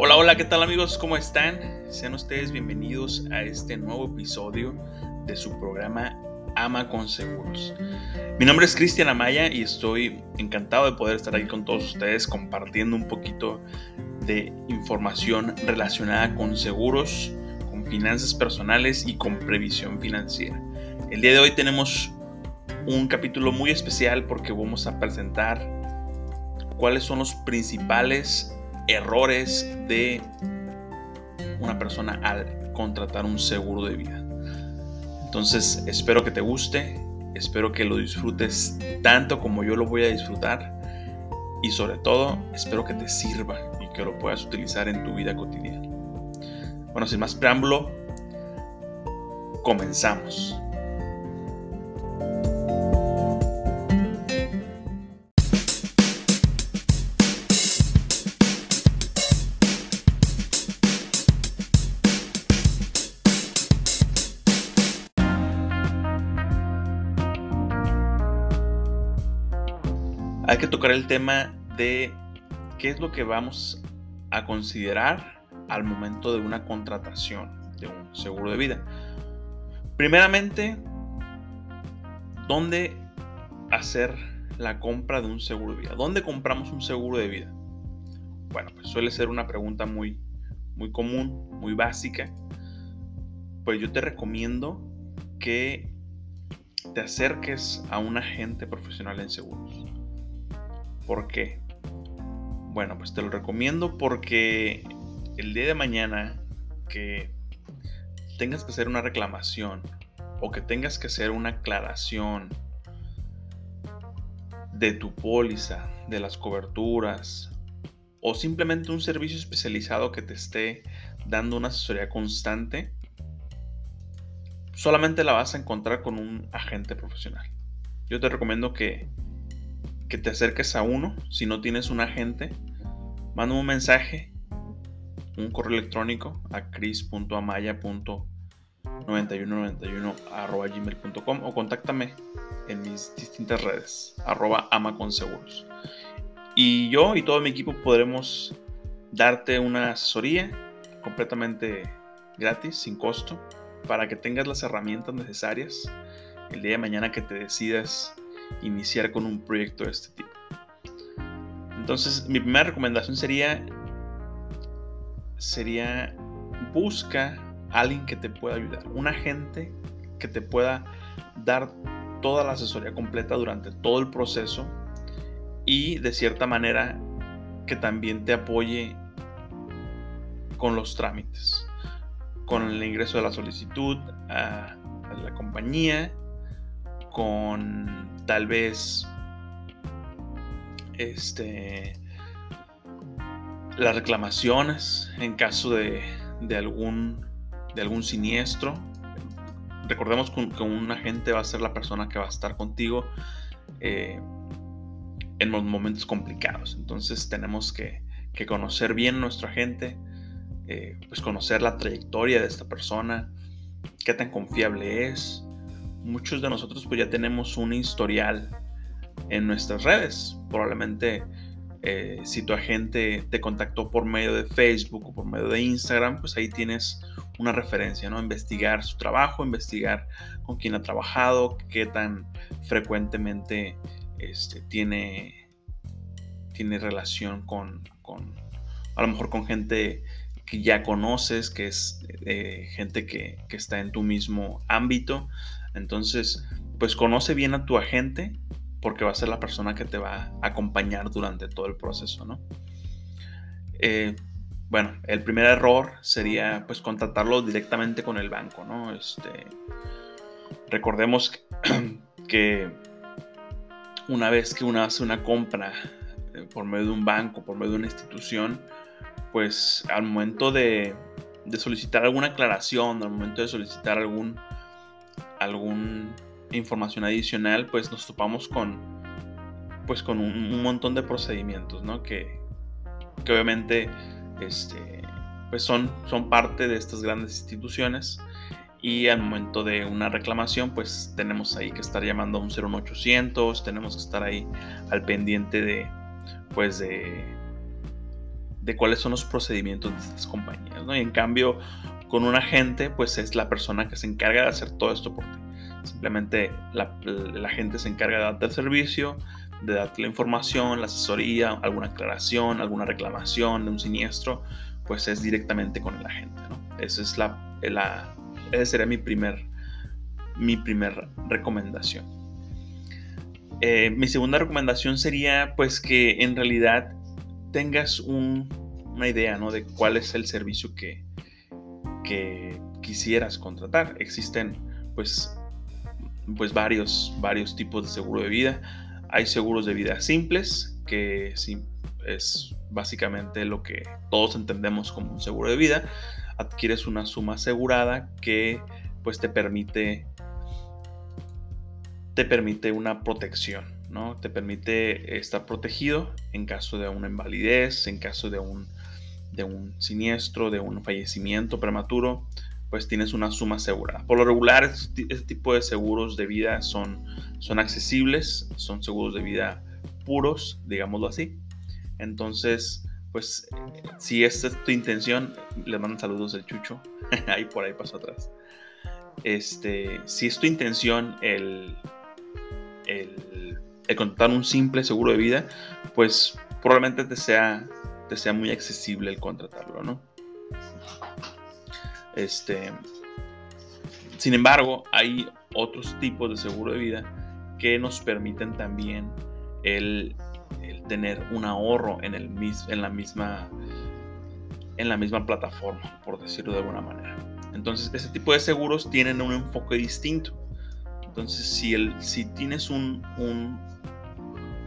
Hola, hola, ¿qué tal amigos? ¿Cómo están? Sean ustedes bienvenidos a este nuevo episodio de su programa Ama con Seguros. Mi nombre es Cristian Amaya y estoy encantado de poder estar aquí con todos ustedes compartiendo un poquito de información relacionada con seguros, con finanzas personales y con previsión financiera. El día de hoy tenemos un capítulo muy especial porque vamos a presentar cuáles son los principales errores de una persona al contratar un seguro de vida. Entonces espero que te guste, espero que lo disfrutes tanto como yo lo voy a disfrutar y sobre todo espero que te sirva y que lo puedas utilizar en tu vida cotidiana. Bueno, sin más preámbulo, comenzamos. Hay que tocar el tema de qué es lo que vamos a considerar al momento de una contratación de un seguro de vida. Primeramente, ¿dónde hacer la compra de un seguro de vida? ¿Dónde compramos un seguro de vida? Bueno, pues suele ser una pregunta muy, muy común, muy básica. Pues yo te recomiendo que te acerques a un agente profesional en seguros. ¿Por qué? Bueno, pues te lo recomiendo porque el día de mañana que tengas que hacer una reclamación o que tengas que hacer una aclaración de tu póliza, de las coberturas o simplemente un servicio especializado que te esté dando una asesoría constante, solamente la vas a encontrar con un agente profesional. Yo te recomiendo que que te acerques a uno. Si no tienes un agente, manda un mensaje, un correo electrónico a cris.amaya.9191.gmail.com o contáctame en mis distintas redes, arroba amaconseguros. Y yo y todo mi equipo podremos darte una asesoría completamente gratis, sin costo, para que tengas las herramientas necesarias el día de mañana que te decidas iniciar con un proyecto de este tipo. Entonces, mi primera recomendación sería sería busca a alguien que te pueda ayudar, un agente que te pueda dar toda la asesoría completa durante todo el proceso y de cierta manera que también te apoye con los trámites, con el ingreso de la solicitud a, a la compañía, con tal vez este las reclamaciones en caso de, algún de algún siniestro. Recordemos que un, agente va a ser la persona que va a estar contigo eh, en los momentos complicados. Entonces tenemos que, conocer bien nuestro agente eh, pues conocer la trayectoria de esta persona qué tan confiable es muchos de nosotros pues ya tenemos un historial en nuestras redes. Probablemente eh, si tu agente te contactó por medio de Facebook o por medio de Instagram, pues ahí tienes una referencia, ¿no? Investigar su trabajo, investigar con quién ha trabajado, qué tan frecuentemente este, tiene, tiene relación con, a lo mejor con gente que ya conoces, que es eh, gente que, que, está en tu mismo ámbito. Entonces, pues conoce bien a tu agente porque va a ser la persona que te va a acompañar durante todo el proceso, ¿no? Eh, bueno, el primer error sería pues contratarlo directamente con el banco, ¿no? Este, recordemos que una vez que uno hace una compra eh, por medio de un banco, por medio de una institución, pues al momento de, de solicitar alguna aclaración, al momento de solicitar algún alguna información adicional, pues nos topamos con, pues con un, montón de procedimientos, ¿no? Que, que obviamente este, pues son, son parte de estas grandes instituciones y al momento de una reclamación pues tenemos ahí que estar llamando a un 01800, tenemos que estar ahí al pendiente de pues de, de cuáles son los procedimientos de estas compañías, ¿no? Y en cambio, con un agente, pues es la persona que se encarga de hacer todo esto por ti. Simplemente la, la gente se encarga de darte el servicio, de darte la información, la asesoría, alguna aclaración, alguna reclamación de un siniestro, pues es directamente con el agente, ¿no? Esa es la, la esa sería mi primer, mi primer recomendación. Eh, mi segunda recomendación sería pues que en realidad tengas una idea ¿no? de cuál es el servicio que, que quisieras contratar. Existen pues, pues varios, varios tipos de seguro de vida. Hay seguros de vida simples, que es básicamente lo que todos entendemos como un seguro de vida. Adquieres una suma asegurada que pues te permite te permite una protección, ¿no? Te permite estar protegido en caso de una invalidez, en caso de un, de un siniestro, de un fallecimiento prematuro, pues tienes una suma asegurada. Por lo regular, este, este tipo de seguros de vida son, son accesibles, son seguros de vida puros, digámoslo así. Entonces, pues si esta es tu intención, le mandan saludos del Chucho, ahí por ahí paso atrás. Este, si es tu intención el, el, contratar un simple seguro de vida, pues probablemente te sea, te sea muy accesible el contratarlo, ¿no? Este, sin embargo, hay otros tipos de seguro de vida que nos permiten también el, tener un ahorro en, el, en, la misma, en la misma plataforma, por decirlo de alguna manera. Entonces, ese tipo de seguros tienen un enfoque distinto. Entonces, si, el, si tienes un,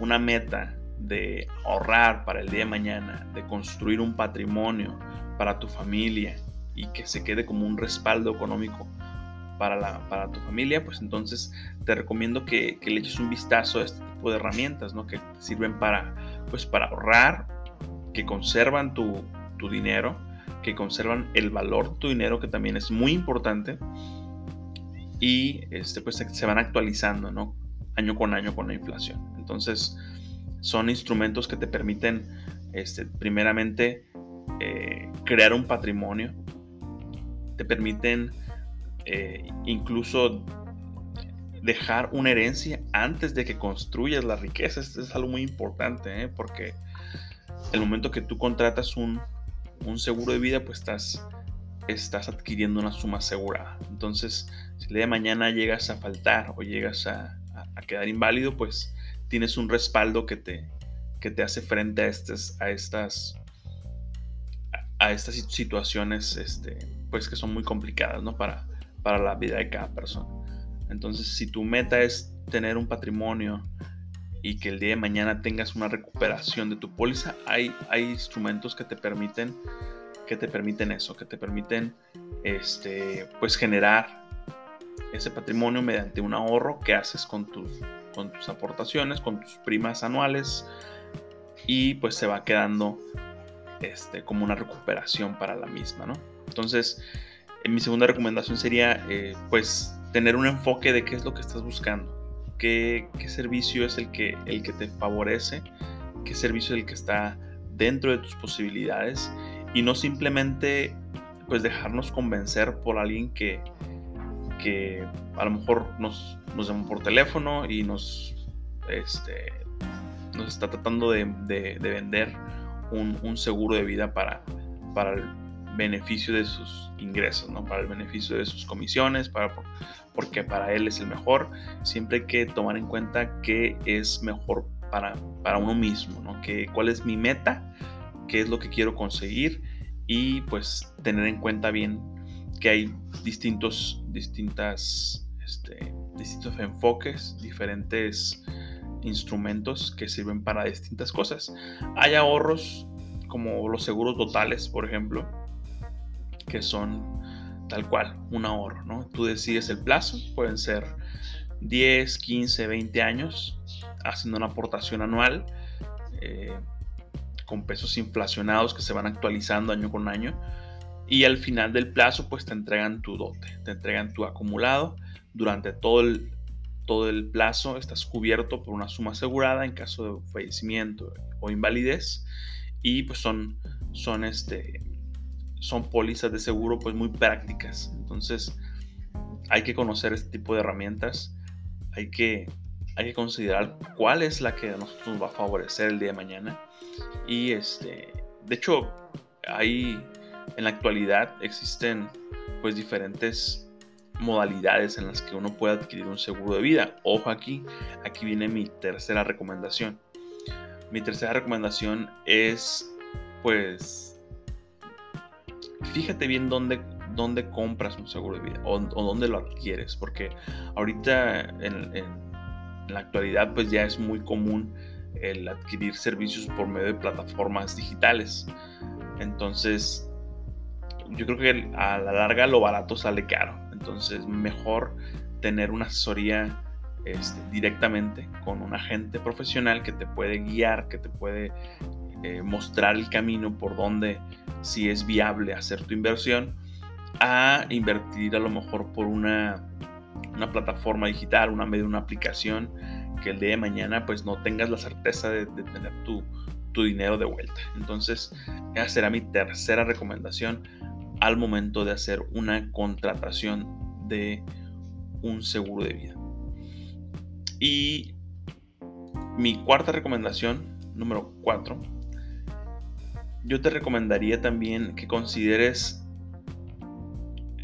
una meta de ahorrar para el día de mañana, de construir un patrimonio para tu familia y que se quede como un respaldo económico para, la, para tu familia, pues entonces te recomiendo que, le eches un vistazo a este tipo de herramientas, ¿no? Que sirven para, pues, para ahorrar, que conservan tu, tu dinero, que conservan el valor de tu dinero, que también es muy importante y este, pues se van actualizando, ¿no? Año con año con la inflación. Entonces, son instrumentos que te permiten, este, primeramente, eh, crear un patrimonio, te permiten eh, incluso dejar una herencia antes de que construyas la riqueza. Esto es algo muy importante, ¿eh? porque el momento que tú contratas un, un seguro de vida, pues estás estás adquiriendo una suma asegurada. Entonces, si el día de mañana llegas a faltar o llegas a, quedar inválido, pues tienes un respaldo que te, que te hace frente a, estas, a estas, a estas situaciones este, pues que son muy complicadas ¿no? para, para la vida de cada persona. Entonces, si tu meta es tener un patrimonio y que el día de mañana tengas una recuperación de tu póliza, hay, hay instrumentos que te permiten que te permiten eso, que te permiten este, pues generar ese patrimonio mediante un ahorro que haces con tus, con tus aportaciones, con tus primas anuales y pues se va quedando este, como una recuperación para la misma, ¿no? Entonces, en mi segunda recomendación sería eh, pues tener un enfoque de qué es lo que estás buscando, qué, qué servicio es el que, el que te favorece, qué servicio es el que está dentro de tus posibilidades y no simplemente pues dejarnos convencer por alguien que, que a lo mejor nos, nos llama por teléfono y nos, este, nos está tratando de, vender un, seguro de vida para, para el beneficio de sus ingresos, ¿no? para el beneficio de sus comisiones, para, porque para él es el mejor. Siempre hay que tomar en cuenta qué es mejor para, para uno mismo, ¿no? que, cuál es mi meta qué es lo que quiero conseguir y pues tener en cuenta bien que hay distintos, distintas, este, distintos enfoques, diferentes instrumentos que sirven para distintas cosas. Hay ahorros como los seguros totales, por ejemplo, que son tal cual, un ahorro, ¿no? Tú decides el plazo, pueden ser 10, 15, 20 años, haciendo una aportación anual. Eh, con pesos inflacionados que se van actualizando año con año. Y al final del plazo, pues te entregan tu dote, te entregan tu acumulado. Durante todo el, todo el plazo estás cubierto por una suma asegurada en caso de fallecimiento o invalidez. y pues son, son, este, son pólizas de seguro pues muy prácticas. Entonces hay que conocer este tipo de herramientas, hay que, hay que considerar cuál es la que a nosotros nos va a favorecer el día de mañana. Y este, de hecho, hay en la actualidad existen pues diferentes modalidades en las que uno puede adquirir un seguro de vida. Ojo aquí, aquí viene mi tercera recomendación. Mi tercera recomendación es, pues, fíjate bien dónde, dónde compras un seguro de vida o, dónde lo adquieres, porque ahorita en, en, la actualidad pues ya es muy común el adquirir servicios por medio de plataformas digitales. Entonces, yo creo que a la larga lo barato sale caro. Entonces, mejor tener una asesoría este, directamente con un agente profesional que te puede guiar, que te puede eh, mostrar el camino por donde si es viable hacer tu inversión, a invertir a lo mejor por una, una plataforma digital, una medio, una aplicación que el día de mañana pues no tengas la certeza de, de tener tu, tu dinero de vuelta. Entonces, esa será mi tercera recomendación al momento de hacer una contratación de un seguro de vida. Y mi cuarta recomendación, número 4, yo te recomendaría también que consideres,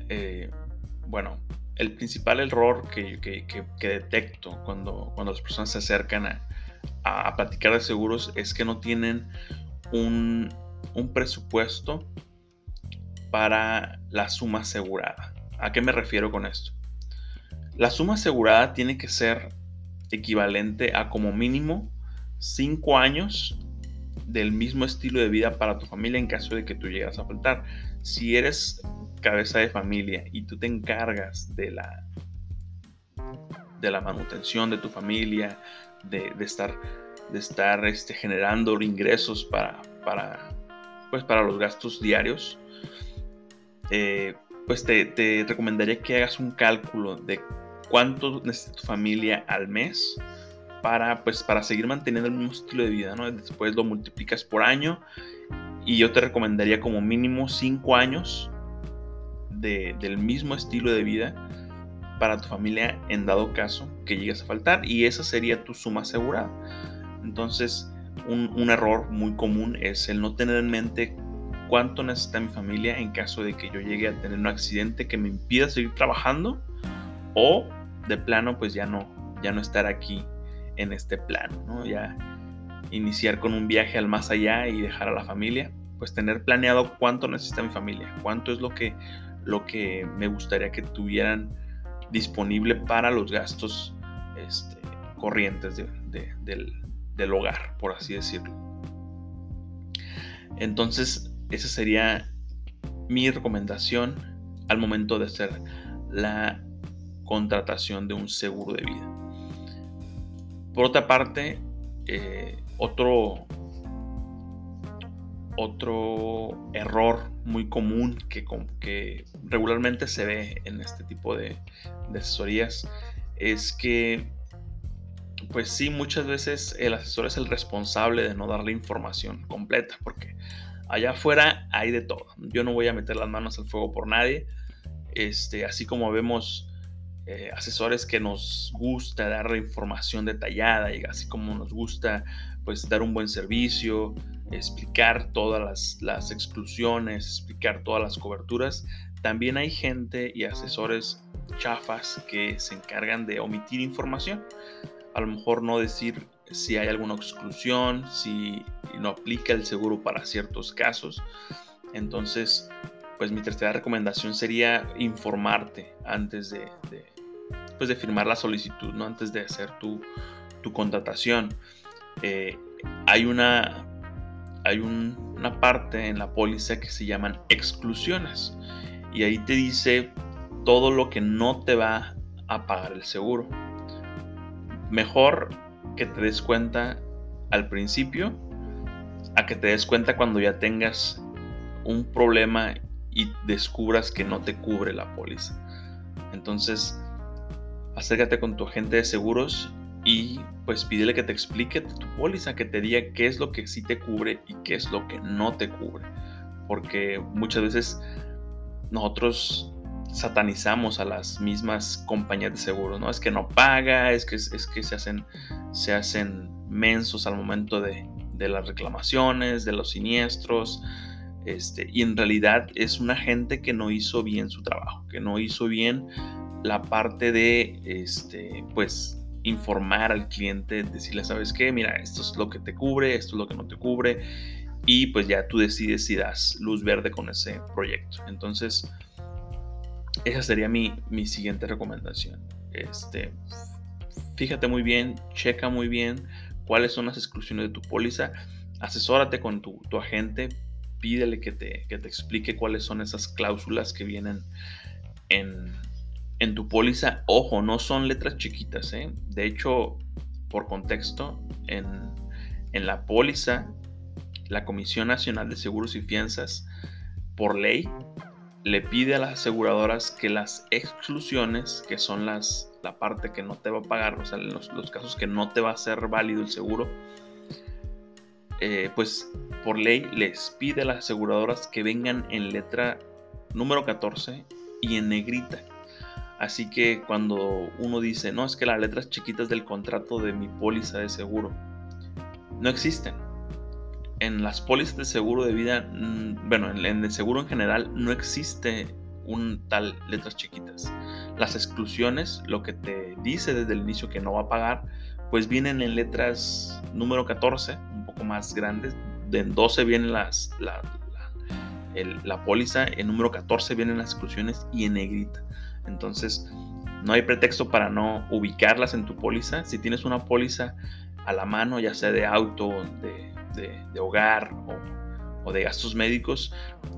eh, bueno, el principal error que, detecto cuando, cuando las personas se acercan a, a, platicar de seguros es que no tienen un, un presupuesto para la suma asegurada. ¿A qué me refiero con esto? La suma asegurada tiene que ser equivalente a como mínimo 5 años del mismo estilo de vida para tu familia en caso de que tú llegas a faltar. Si eres cabeza de familia y tú te encargas de la de la manutención de tu familia, de, estar, de estar este, generando ingresos para, para, pues para los gastos diarios, eh, pues te, recomendaría que hagas un cálculo de cuánto necesita tu familia al mes para, pues, para seguir manteniendo el mismo estilo de vida, ¿no? Después lo multiplicas por año y yo te recomendaría como mínimo 5 años del mismo estilo de vida para tu familia en dado caso que llegues a faltar y esa sería tu suma asegurada. Entonces, un, un error muy común es el no tener en mente cuánto necesita mi familia en caso de que yo llegue a tener un accidente que me impida seguir trabajando o de plano pues ya no, ya no estar aquí en este plano, ¿no? Ya iniciar con un viaje al más allá y dejar a la familia, pues tener planeado cuánto necesita mi familia, cuánto es lo que, lo que me gustaría que tuvieran disponible para los gastos este, corrientes del, del hogar, por así decirlo. Entonces, esa sería mi recomendación al momento de hacer la contratación de un seguro de vida. Por otra parte, eh, otro, otro error muy común que, regularmente se ve en este tipo de, de asesorías es que, pues sí, muchas veces el asesor es el responsable de no dar la información completa, porque allá afuera hay de todo. Yo no voy a meter las manos al fuego por nadie. Este, así como vemos eh, asesores que nos gusta dar la información detallada y así como nos gusta pues dar un buen servicio, explicar todas las, las exclusiones, explicar todas las coberturas, también hay gente y asesores chafas que se encargan de omitir información. A lo mejor no decir si hay alguna exclusión, si no aplica el seguro para ciertos casos. Entonces, pues mi tercera recomendación sería informarte antes de, pues de firmar la solicitud, ¿no? antes de hacer tu, contratación. Eh, hay una, hay una parte en la póliza que se llaman exclusiones y ahí te dice todo lo que no te va a pagar el seguro. Mejor que te des cuenta al principio a que te des cuenta cuando ya tengas un problema y descubras que no te cubre la póliza. Entonces, acércate con tu agente de seguros y pues pídele que te explique tu póliza, que te diga qué es lo que sí te cubre y qué es lo que no te cubre. Porque muchas veces nosotros satanizamos a las mismas compañías de seguro, ¿no? Es que no paga, es que, es que se, hacen, se hacen mensos al momento de, de las reclamaciones, de los siniestros, este, y en realidad es una gente que no hizo bien su trabajo, que no hizo bien la parte de, este, pues, informar al cliente, decirle, ¿sabes qué? Mira, esto es lo que te cubre, esto es lo que no te cubre, y pues ya tú decides si das luz verde con ese proyecto. Entonces, esa sería mi, mi siguiente recomendación. Este, fíjate muy bien, checa muy bien cuáles son las exclusiones de tu póliza, asesórate con tu, agente, pídele que te, que te, explique cuáles son esas cláusulas que vienen en, en tu póliza. Ojo, no son letras chiquitas, ¿eh? de hecho, por contexto, en, en la póliza, la Comisión Nacional de Seguros y Fianzas, por ley, le pide a las aseguradoras que las exclusiones, que son las, la parte que no te va a pagar, o sea, en los, casos que no te va a ser válido el seguro, eh, pues por ley les pide a las aseguradoras que vengan en letra número 14 y en negrita. Así que cuando uno dice, no, es que las letras chiquitas del contrato de mi póliza de seguro no existen en las pólizas de seguro de vida, mm, bueno, en, el seguro en general no existe un tal letras chiquitas. Las exclusiones, lo que te dice desde el inicio que no va a pagar, pues vienen en letras número 14, un poco más grandes. En 12 vienen las, la, la póliza, en número 14 vienen las exclusiones y en negrita. Entonces, no hay pretexto para no ubicarlas en tu póliza. Si tienes una póliza a la mano, ya sea de auto, de de, hogar o, de gastos médicos,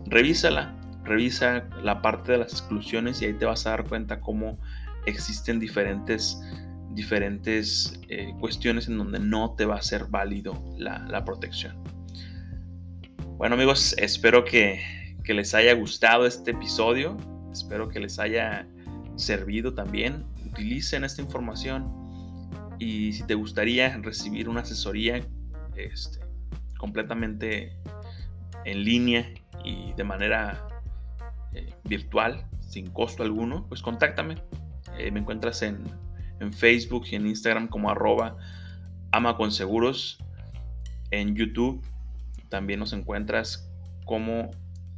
revísala, revisa la parte de las exclusiones y ahí te vas a dar cuenta cómo existen diferentes, diferentes eh, cuestiones en donde no te va a ser válido la, protección. Bueno amigos, espero que, que les haya gustado este episodio, espero que les haya servido también. Utilicen esta información y si te gustaría recibir una asesoría, este, completamente en línea y de manera eh, virtual, sin costo alguno, pues contáctame. Eh, me encuentras en, Facebook y en Instagram como arroba ama. En YouTube también nos encuentras como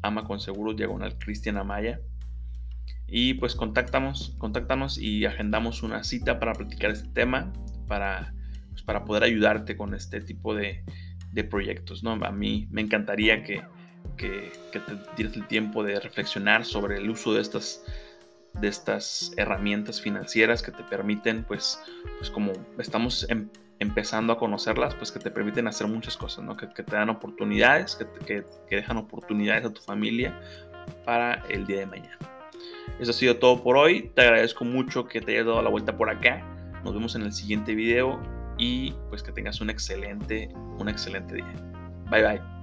ama con diagonal Cristian Amaya. Y pues contáctanos, contáctanos y agendamos una cita para platicar este tema, para, pues, para poder ayudarte con este tipo de, de proyectos. ¿no? A mí me encantaría que, que, te tires el tiempo de reflexionar sobre el uso de estas, de estas herramientas financieras que te permiten, pues, pues como estamos em, empezando a conocerlas, pues que te permiten hacer muchas cosas, ¿no? que, te dan oportunidades, que, que, que dejan oportunidades a tu familia para el día de mañana. Eso ha sido todo por hoy. Te agradezco mucho que te hayas dado la vuelta por acá. Nos vemos en el siguiente video y pues que tengas un excelente, un excelente día. Bye bye.